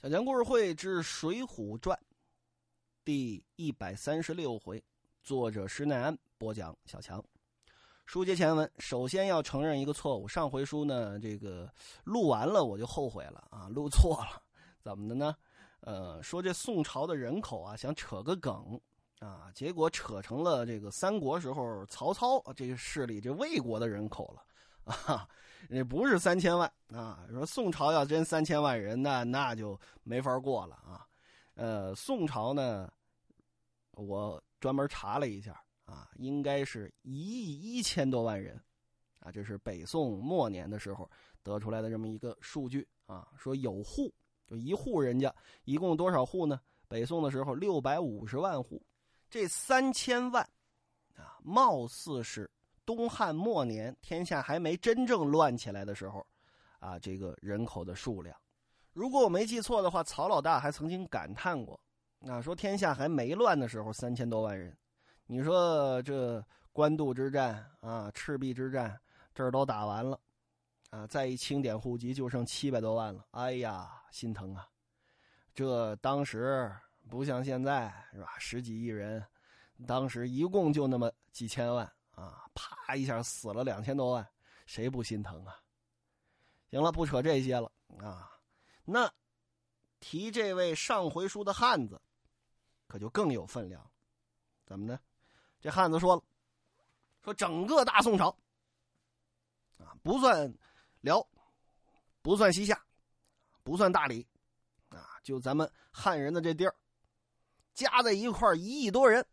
小强故事会之《水浒传》第一百三十六回，作者施耐庵播讲。小强，书接前文，首先要承认一个错误。上回书呢，这个录完了我就后悔了啊，录错了，怎么的呢？呃，说这宋朝的人口啊，想扯个梗啊，结果扯成了这个三国时候曹操这个势力这魏国的人口了。啊，也不是三千万啊！说宋朝要真三千万人，那那就没法过了啊。呃，宋朝呢，我专门查了一下啊，应该是一亿一千多万人啊。这是北宋末年的时候得出来的这么一个数据啊。说有户，就一户人家一共多少户呢？北宋的时候六百五十万户，这三千万啊，貌似是。东汉末年，天下还没真正乱起来的时候，啊，这个人口的数量，如果我没记错的话，曹老大还曾经感叹过，啊，说天下还没乱的时候，三千多万人，你说这官渡之战啊，赤壁之战，这儿都打完了，啊，再一清点户籍，就剩七百多万了，哎呀，心疼啊！这当时不像现在是吧？十几亿人，当时一共就那么几千万。啊！啪一下死了两千多万，谁不心疼啊？行了，不扯这些了啊。那提这位上回书的汉子，可就更有分量。怎么呢？这汉子说了，说整个大宋朝啊，不算辽，不算西夏，不算大理，啊，就咱们汉人的这地儿，加在一块一亿多人，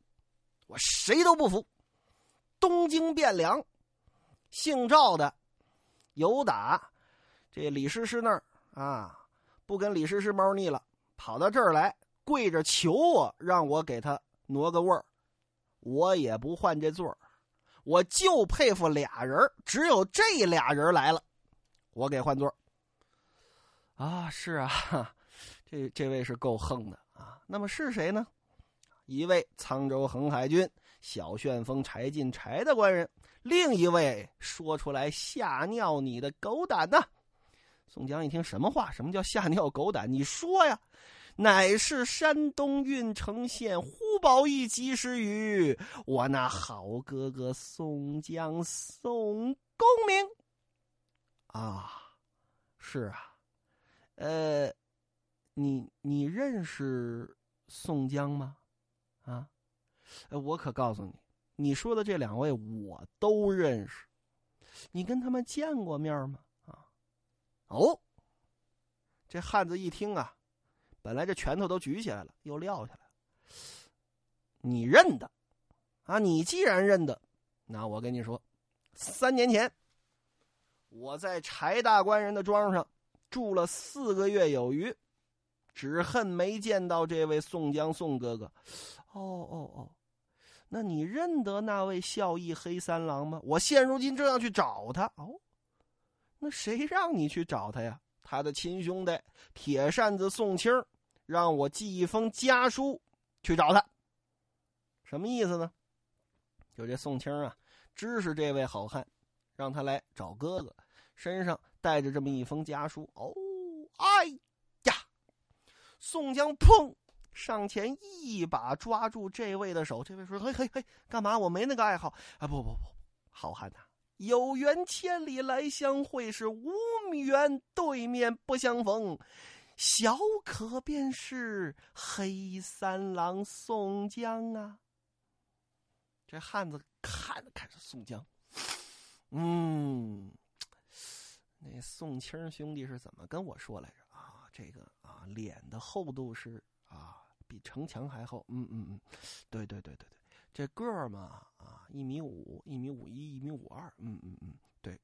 我谁都不服。东京汴梁，姓赵的有打这李师师那儿啊，不跟李师师猫腻了，跑到这儿来跪着求我，让我给他挪个位儿，我也不换这座儿，我就佩服俩人，只有这俩人来了，我给换座儿啊，是啊，这这位是够横的啊。那么是谁呢？一位沧州横海军。小旋风柴进柴大官人，另一位说出来吓尿你的狗胆呐！宋江一听什么话？什么叫吓尿狗胆？你说呀，乃是山东郓城县呼保义及时雨，我那好哥哥宋江宋公明啊，是啊，呃，你你认识宋江吗？哎，我可告诉你，你说的这两位我都认识，你跟他们见过面吗？啊，哦，这汉子一听啊，本来这拳头都举起来了，又撂下来了。你认得啊？你既然认得，那我跟你说，三年前我在柴大官人的庄上住了四个月有余，只恨没见到这位宋江宋哥哥。哦哦哦。那你认得那位孝义黑三郎吗？我现如今正要去找他。哦，那谁让你去找他呀？他的亲兄弟铁扇子宋清让我寄一封家书去找他。什么意思呢？就这宋清啊，支持这位好汉，让他来找哥哥，身上带着这么一封家书。哦，哎呀，宋江砰！上前一把抓住这位的手，这位说：“嘿嘿嘿，干嘛？我没那个爱好啊！不不不，好汉呐，有缘千里来相会，是无缘对面不相逢。小可便是黑三郎宋江啊。”这汉子看了看宋江，嗯，那宋清兄弟是怎么跟我说来着啊？这个啊，脸的厚度是啊。比城墙还厚，嗯嗯嗯，对对对对对，这个儿嘛啊，一米五，一米五一，一米五二，嗯嗯嗯，对。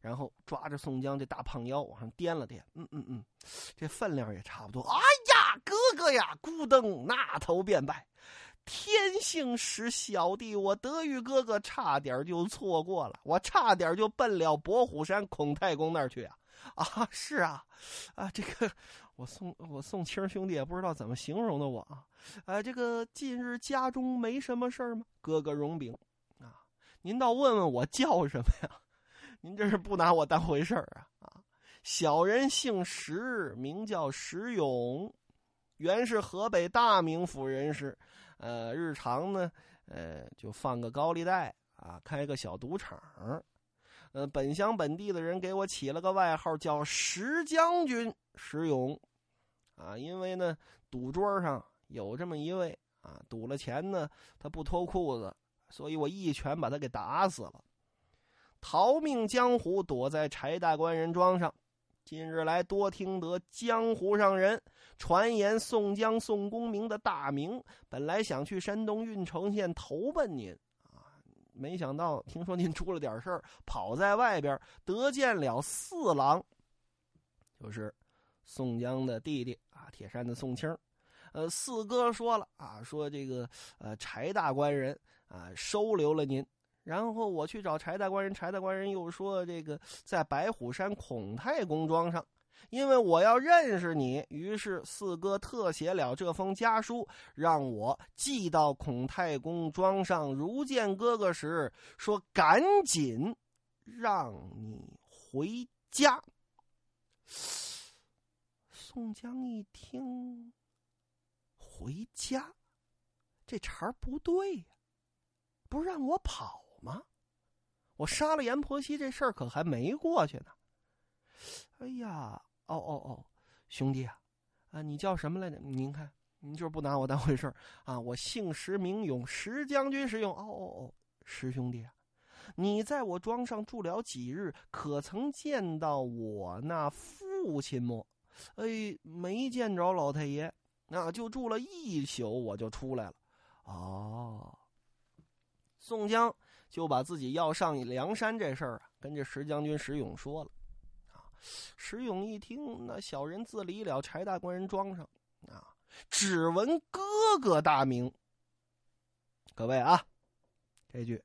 然后抓着宋江这大胖腰往上颠了颠，嗯嗯嗯，这分量也差不多。哎呀，哥哥呀，咕噔，那头便拜。天幸使小弟我德玉哥哥差点就错过了，我差点就奔了博虎山孔太公那儿去啊。啊，是啊，啊，这个我宋我宋清兄弟也不知道怎么形容的我啊，呃，这个近日家中没什么事儿吗？哥哥荣禀，啊，您倒问问我叫什么呀？您这是不拿我当回事儿啊？啊，小人姓石，名叫石勇，原是河北大名府人士。呃，日常呢，呃，就放个高利贷啊，开个小赌场。呃，本乡本地的人给我起了个外号，叫石将军石勇。啊，因为呢，赌桌上有这么一位啊，赌了钱呢，他不脱裤子，所以我一拳把他给打死了。逃命江湖躲在柴大官人庄上。近日来多听得江湖上人传言宋江宋公明的大名，本来想去山东郓城县投奔您，没想到听说您出了点事儿，跑在外边得见了四郎，就是宋江的弟弟啊，铁山的宋清呃，四哥说了啊，说这个呃柴大官人啊收留了您。然后我去找柴大官人，柴大官人又说：“这个在白虎山孔太公庄上，因为我要认识你，于是四哥特写了这封家书，让我寄到孔太公庄上。如见哥哥时，说赶紧让你回家。”宋江一听，回家，这茬不对呀，不是让我跑？吗？我杀了阎婆惜这事儿可还没过去呢。哎呀，哦哦哦，兄弟啊，啊，你叫什么来着？您看，您就是不拿我当回事儿啊。我姓石名勇，石将军石勇。哦哦哦，石兄弟啊，你在我庄上住了几日？可曾见到我那父亲么？哎，没见着老太爷，那就住了一宿，我就出来了。哦，宋江。就把自己要上梁山这事儿啊，跟这石将军石勇说了，石勇一听，那小人自离了柴大官人庄上，啊，只闻哥哥大名。各位啊，这句，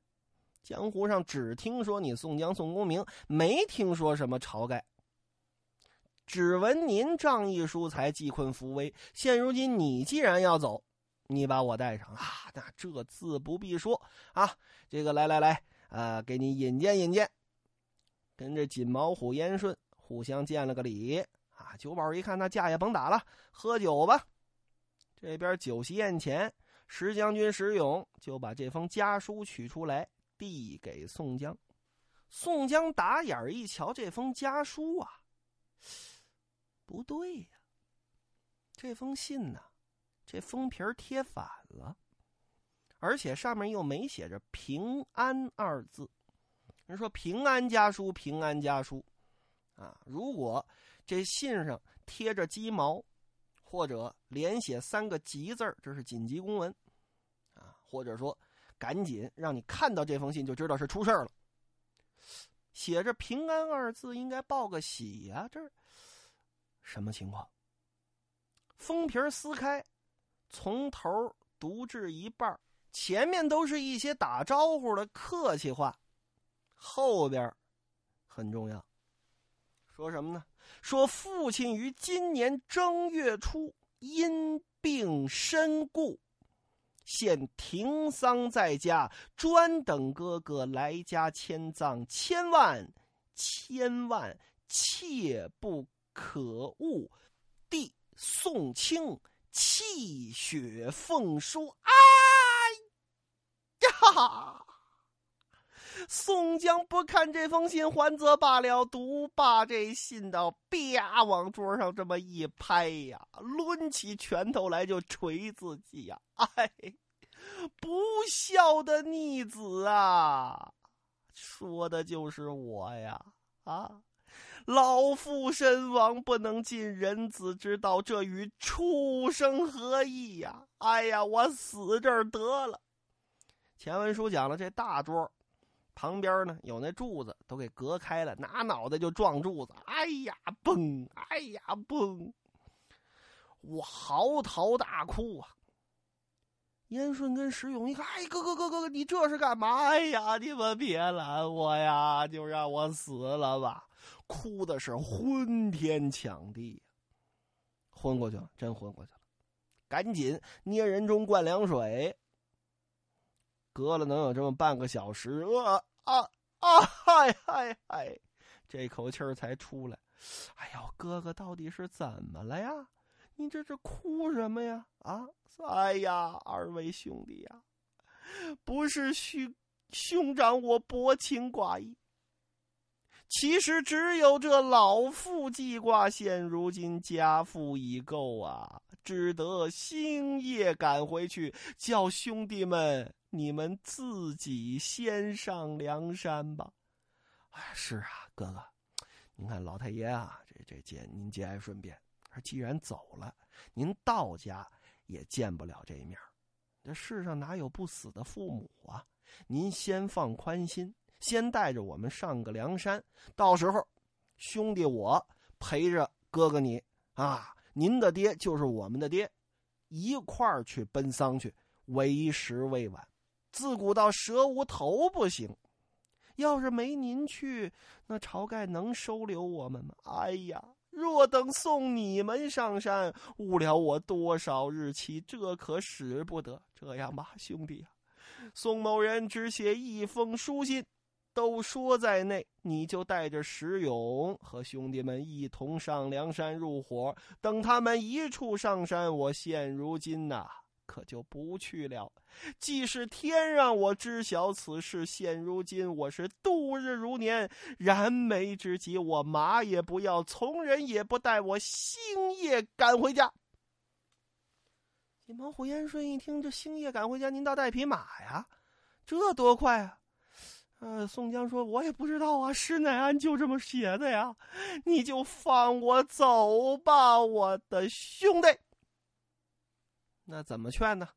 江湖上只听说你宋江宋公明，没听说什么晁盖。只闻您仗义疏财，济困扶危，现如今你既然要走。你把我带上啊，那这自不必说啊。这个来来来，呃，给你引荐引荐。跟着锦毛虎燕顺互相见了个礼啊。酒保一看，那架也甭打了，喝酒吧。这边酒席宴前，石将军石勇就把这封家书取出来，递给宋江。宋江打眼一瞧，这封家书啊，不对呀，这封信呢？这封皮贴反了，而且上面又没写着“平安”二字。人说“平安家书”，平安家书，啊，如果这信上贴着鸡毛，或者连写三个“急”字这是紧急公文，啊，或者说赶紧让你看到这封信就知道是出事了。写着“平安”二字，应该报个喜呀，这什么情况？封皮撕开。从头读至一半，前面都是一些打招呼的客气话，后边很重要。说什么呢？说父亲于今年正月初因病身故，现停丧在家，专等哥哥来家迁葬，千万千万切不可误。弟宋清。气血奉书，哎呀！宋江不看这封信，还则罢了，读罢这信的，啪往桌上这么一拍呀，抡起拳头来就捶自己呀！哎，不孝的逆子啊！说的就是我呀！啊！老父身亡，不能尽人子之道，这与畜生何异呀？哎呀，我死这儿得了。前文书讲了，这大桌旁边呢有那柱子，都给隔开了，拿脑袋就撞柱子。哎呀，嘣！哎呀，嘣！我嚎啕大哭啊。燕顺跟石勇一看，哎，哥哥哥哥，你这是干嘛？哎呀，你们别拦我呀，就让我死了吧！哭的是昏天抢地，昏过去了，真昏过去了。赶紧捏人中灌凉水，隔了能有这么半个小时，啊啊啊！嗨嗨嗨，这口气儿才出来。哎呦，哥哥到底是怎么了呀？你这是哭什么呀？啊！哎呀，二位兄弟呀，不是兄兄长我薄情寡义。其实只有这老妇记挂，现如今家父已够啊，只得星夜赶回去，叫兄弟们你们自己先上梁山吧。哎，是啊，哥哥，您看老太爷啊，这这节您节哀顺变，既然走了，您到家也见不了这一面这世上哪有不死的父母啊？您先放宽心。先带着我们上个梁山，到时候，兄弟我陪着哥哥你啊，您的爹就是我们的爹，一块儿去奔丧去，为时未晚。自古到蛇无头不行，要是没您去，那晁盖能收留我们吗？哎呀，若等送你们上山，误了我多少日期，这可使不得。这样吧，兄弟啊，宋某人只写一封书信。都说在内，你就带着石勇和兄弟们一同上梁山入伙。等他们一处上山，我现如今呐，可就不去了。既是天让我知晓此事，现如今我是度日如年，燃眉之急，我马也不要，从人也不带，我星夜赶回家。金毛虎延顺一听，这星夜赶回家，您倒带匹马呀？这多快啊！呃，宋江说：“我也不知道啊，施耐庵就这么写的呀，你就放我走吧，我的兄弟。”那怎么劝呢？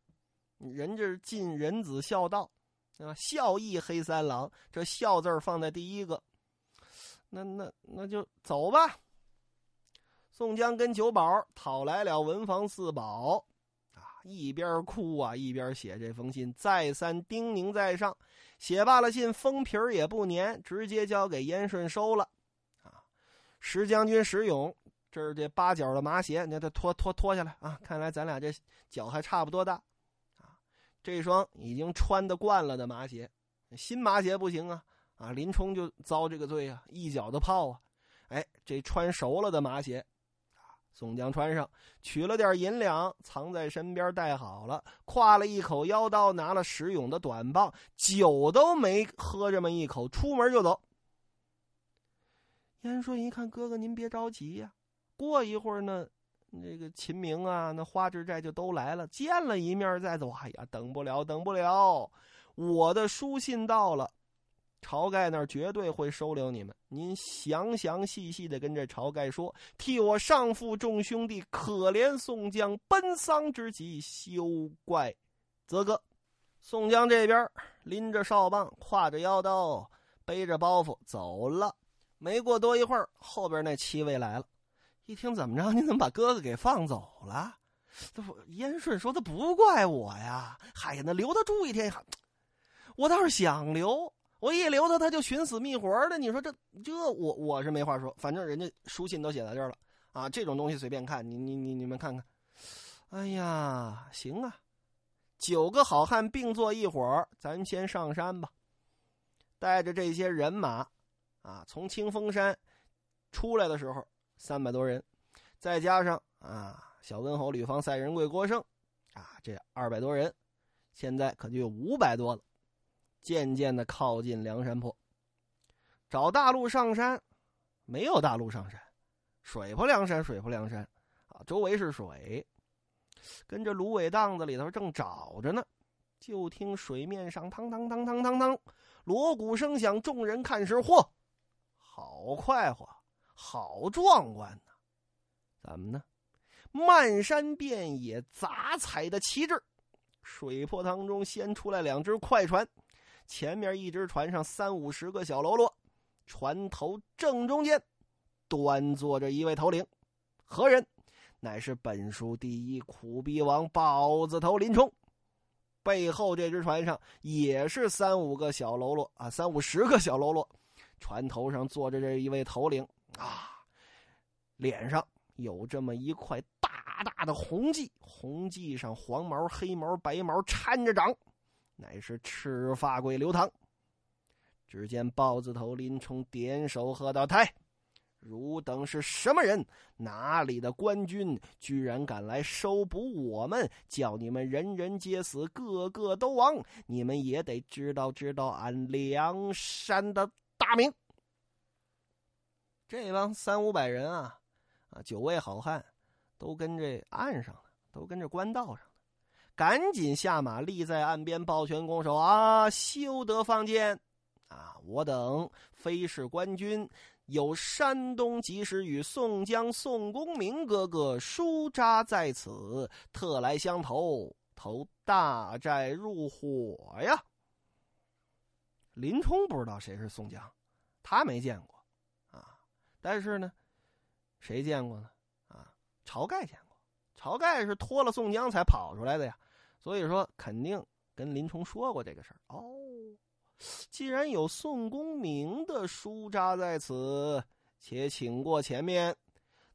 人这尽人子孝道，对吧？孝义黑三郎，这孝字放在第一个。那那那就走吧。宋江跟九宝讨来了文房四宝。啊一边哭啊，一边写这封信，再三叮咛在上。写罢了信，封皮儿也不粘，直接交给燕顺收了。啊，石将军石勇，这是这八角的麻鞋，你他脱脱脱下来啊！看来咱俩这脚还差不多大。啊，这双已经穿的惯了的麻鞋，新麻鞋不行啊！啊，林冲就遭这个罪啊，一脚的泡啊！哎，这穿熟了的麻鞋。宋江穿上，取了点银两，藏在身边，带好了。挎了一口腰刀，拿了石勇的短棒，酒都没喝这么一口，出门就走。燕顺一看，哥哥您别着急呀，过一会儿呢，那个秦明啊，那花之寨就都来了，见了一面再走。哎呀，等不了，等不了，我的书信到了。晁盖那儿绝对会收留你们，您详详细细的跟这晁盖说，替我上父众兄弟可怜宋江奔丧之急，休怪泽哥。宋江这边拎着哨棒，挎着腰刀，背着包袱走了。没过多一会儿，后边那七位来了，一听怎么着，您怎么把哥哥给放走了？这不，燕顺说他不怪我呀，嗨呀，那留他住一天，我倒是想留。我一留他，他就寻死觅活的。你说这这，我我是没话说。反正人家书信都写在这儿了啊，这种东西随便看。你你你你们看看，哎呀，行啊，九个好汉并坐一伙咱先上山吧。带着这些人马啊，从清风山出来的时候三百多人，再加上啊小温侯吕方、赛仁贵、郭盛啊这二百多人，现在可就有五百多了。渐渐的靠近梁山坡，找大路上山，没有大路上山，水泊梁山，水泊梁山，啊，周围是水，跟着芦苇荡子里头正找着呢，就听水面上汤汤汤汤汤汤，锣鼓声响，众人看时，嚯，好快活，好壮观呐！怎么呢？漫山遍野杂彩的旗帜，水泊当中先出来两只快船。前面一只船上三五十个小喽啰，船头正中间端坐着一位头领，何人？乃是本书第一苦逼王豹子头林冲。背后这只船上也是三五个小喽啰啊，三五十个小喽啰，船头上坐着这一位头领啊，脸上有这么一块大大的红髻，红髻上黄毛、黑毛、白毛掺着长。乃是赤发鬼刘唐。只见豹子头林冲点手喝道：“抬！”汝等是什么人？哪里的官军，居然敢来收捕我们？叫你们人人皆死，个个都亡！你们也得知道知道俺梁山的大名。这帮三五百人啊，啊，九位好汉，都跟这岸上的，都跟这官道上的，赶紧下马，立在岸边，抱拳拱手啊！休得放箭！啊，我等非是官军。有山东及时雨宋江、宋公明哥哥书扎在此，特来相投，投大寨入伙呀。林冲不知道谁是宋江，他没见过。但是呢，谁见过呢？啊，晁盖见过。晁盖是托了宋江才跑出来的呀，所以说肯定跟林冲说过这个事儿哦。既然有宋公明的书扎在此，且请过前面，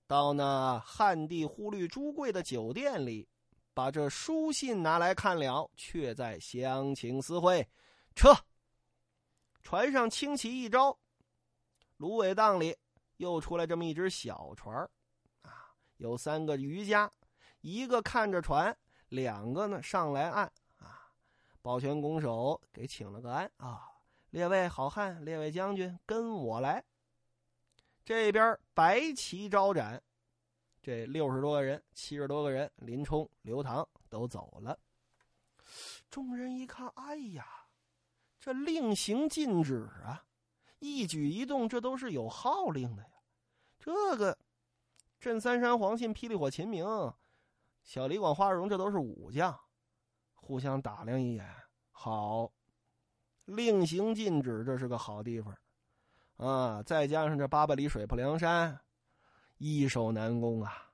到那汉地忽律朱贵的酒店里，把这书信拿来看了，却再相请私会。撤。船上轻骑一招，芦苇荡里又出来这么一只小船啊，有三个渔家，一个看着船，两个呢上来岸。啊抱拳拱手，给请了个安啊！列位好汉，列位将军，跟我来。这边白旗招展，这六十多个人、七十多个人，林冲、刘唐都走了。众人一看，哎呀，这令行禁止啊！一举一动，这都是有号令的呀。这个镇三山黄信、霹雳火秦明、小李广花荣，这都是武将。互相打量一眼，好，令行禁止，这是个好地方，啊！再加上这八百里水泊梁山，易守难攻啊！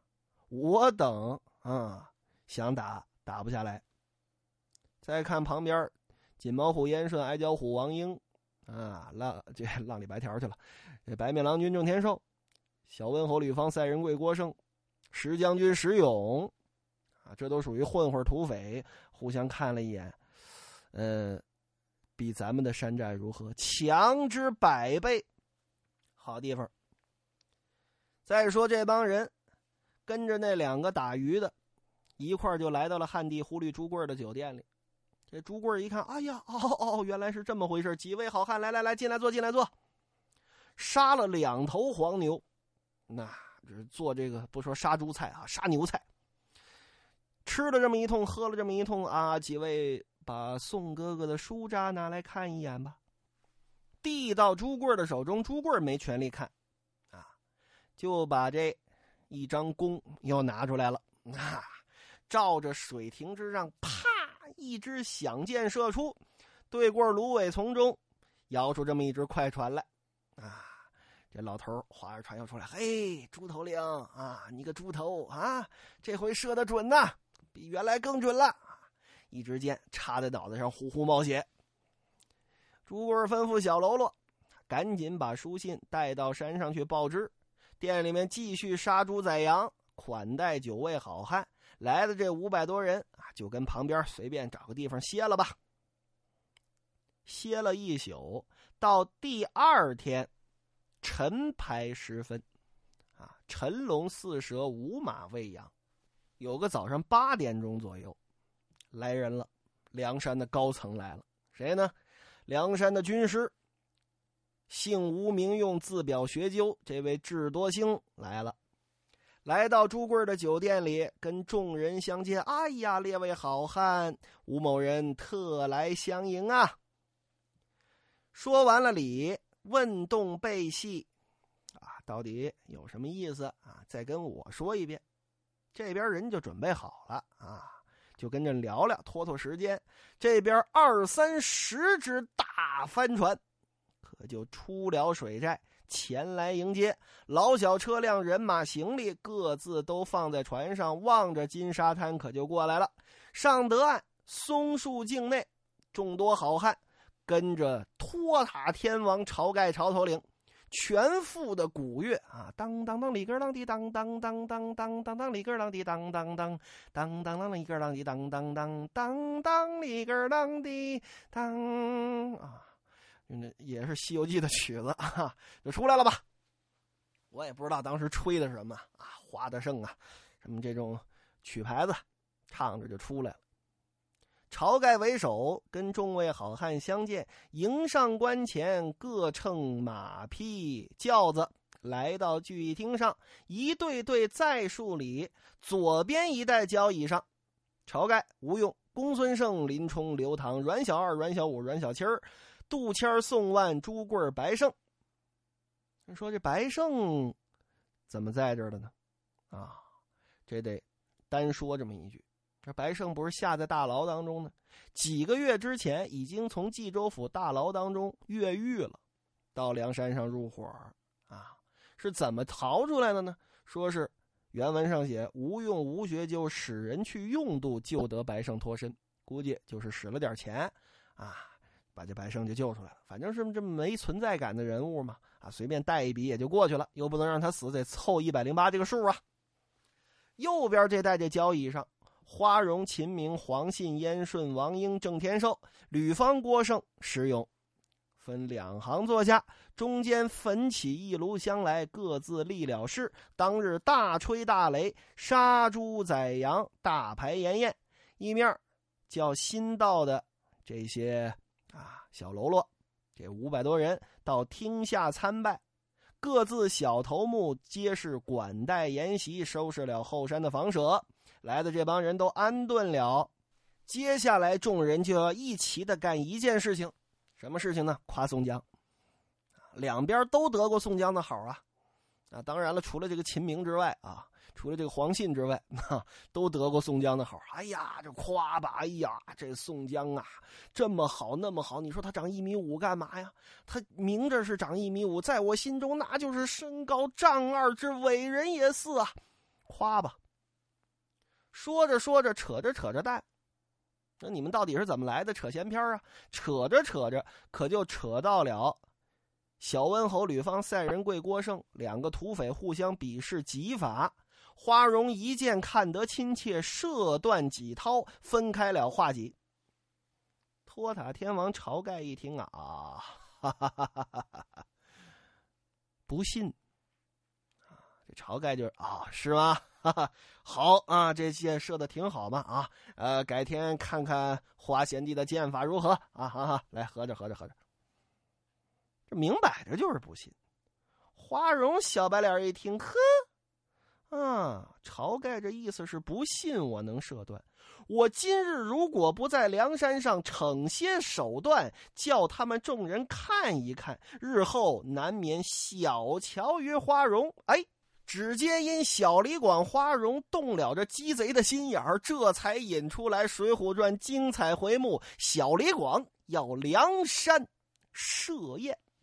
我等啊，想打打不下来。再看旁边，锦毛虎燕顺、矮脚虎王英，啊，浪这浪里白条去了。这白面郎君郑天寿，小温侯吕方、赛仁贵郭盛，石将军石勇。啊，这都属于混混土匪，互相看了一眼，呃，比咱们的山寨如何？强之百倍，好地方。再说这帮人，跟着那两个打鱼的，一块就来到了汉地忽律朱贵的酒店里。这朱贵一看，哎呀，哦哦，原来是这么回事！几位好汉，来来来，进来坐，进来坐。杀了两头黄牛，那这做这个不说杀猪菜啊，杀牛菜。吃了这么一通，喝了这么一通啊！几位把宋哥哥的书札拿来看一眼吧。递到朱贵的手中，朱贵没权利看，啊，就把这一张弓又拿出来了啊，照着水亭之上，啪，一支响箭射出，对过芦苇丛中，摇出这么一只快船来，啊，这老头划着船又出来，嘿，猪头领啊，你个猪头啊，这回射的准呐！比原来更准了，一支箭插在脑袋上，呼呼冒血。朱贵吩咐小喽啰，赶紧把书信带到山上去报知。店里面继续杀猪宰羊，款待九位好汉。来的这五百多人啊，就跟旁边随便找个地方歇了吧。歇了一宿，到第二天晨牌时分，啊，辰龙四蛇五马未羊。有个早上八点钟左右，来人了，梁山的高层来了，谁呢？梁山的军师，姓吴名用，字表学究，这位智多星来了，来到朱贵的酒店里，跟众人相见。哎呀，列位好汉，吴某人特来相迎啊！说完了礼，问动背戏，啊，到底有什么意思啊？再跟我说一遍。这边人就准备好了啊，就跟着聊聊，拖拖时间。这边二三十只大帆船，可就出了水寨，前来迎接。老小车辆、人马、行李各自都放在船上，望着金沙滩，可就过来了。上得岸，松树境内，众多好汉跟着托塔天王晁盖、晁头领。全副的鼓乐啊，当当当里格啷滴当当当当当当当里格啷滴当当当当当当里格啷滴当当当当当里格啷滴当啊，那也是《西游记》的曲子啊，就出来了吧。我也不知道当时吹的什么啊，花大圣啊，什么这种曲牌子，唱着就出来了。晁盖为首，跟众位好汉相见，迎上关前，各乘马匹轿子，来到聚义厅上，一对对再数里，左边一带交椅上，晁盖、吴用、公孙胜、林冲、刘唐、阮小二、阮小五、阮小七儿、杜迁、宋万、朱贵、白胜。说这白胜怎么在这儿了呢？啊，这得单说这么一句。这白胜不是下在大牢当中呢？几个月之前已经从冀州府大牢当中越狱了，到梁山上入伙啊，是怎么逃出来的呢？说是原文上写吴用、吴学究使人去用度，救得白胜脱身，估计就是使了点钱啊，把这白胜就救出来了。反正是这么没存在感的人物嘛，啊，随便带一笔也就过去了，又不能让他死，得凑一百零八这个数啊。右边这代这交椅上。花荣、秦明、黄信、燕顺、王英、郑天寿、吕方、郭盛、石勇，分两行坐下，中间焚起一炉香来，各自立了誓。当日大吹大擂，杀猪宰羊，大排筵宴。一面叫新到的这些啊小喽啰，这五百多人到厅下参拜，各自小头目皆是管带筵席，收拾了后山的房舍。来的这帮人都安顿了，接下来众人就要一齐的干一件事情，什么事情呢？夸宋江，两边都得过宋江的好啊，啊，当然了，除了这个秦明之外啊，除了这个黄信之外，那都得过宋江的好。哎呀，这夸吧，哎呀，这宋江啊，这么好，那么好，你说他长一米五干嘛呀？他明着是长一米五，在我心中那就是身高丈二之伟人也似啊，夸吧。说着说着，扯着扯着蛋，那你们到底是怎么来的？扯闲篇啊！扯着扯着，可就扯到了小温侯吕方、赛仁贵郭盛两个土匪互相比试戟法。花荣一见看得亲切，射断戟涛，分开了画戟。托塔天王晁盖一听啊，哈哈哈哈哈哈！不信，这晁盖就是啊，是吗？哈哈，好啊，这箭射的挺好嘛啊，呃，改天看看花贤弟的剑法如何啊？哈哈，来合着合着合着，明摆着就是不信。花荣小白脸一听，呵，啊，晁盖这意思是不信我能射断。我今日如果不在梁山上逞些手段，叫他们众人看一看，日后难免小瞧于花荣。哎。只见因小李广花荣动了这鸡贼的心眼儿，这才引出来《水浒传》精彩回目：小李广要梁山设宴。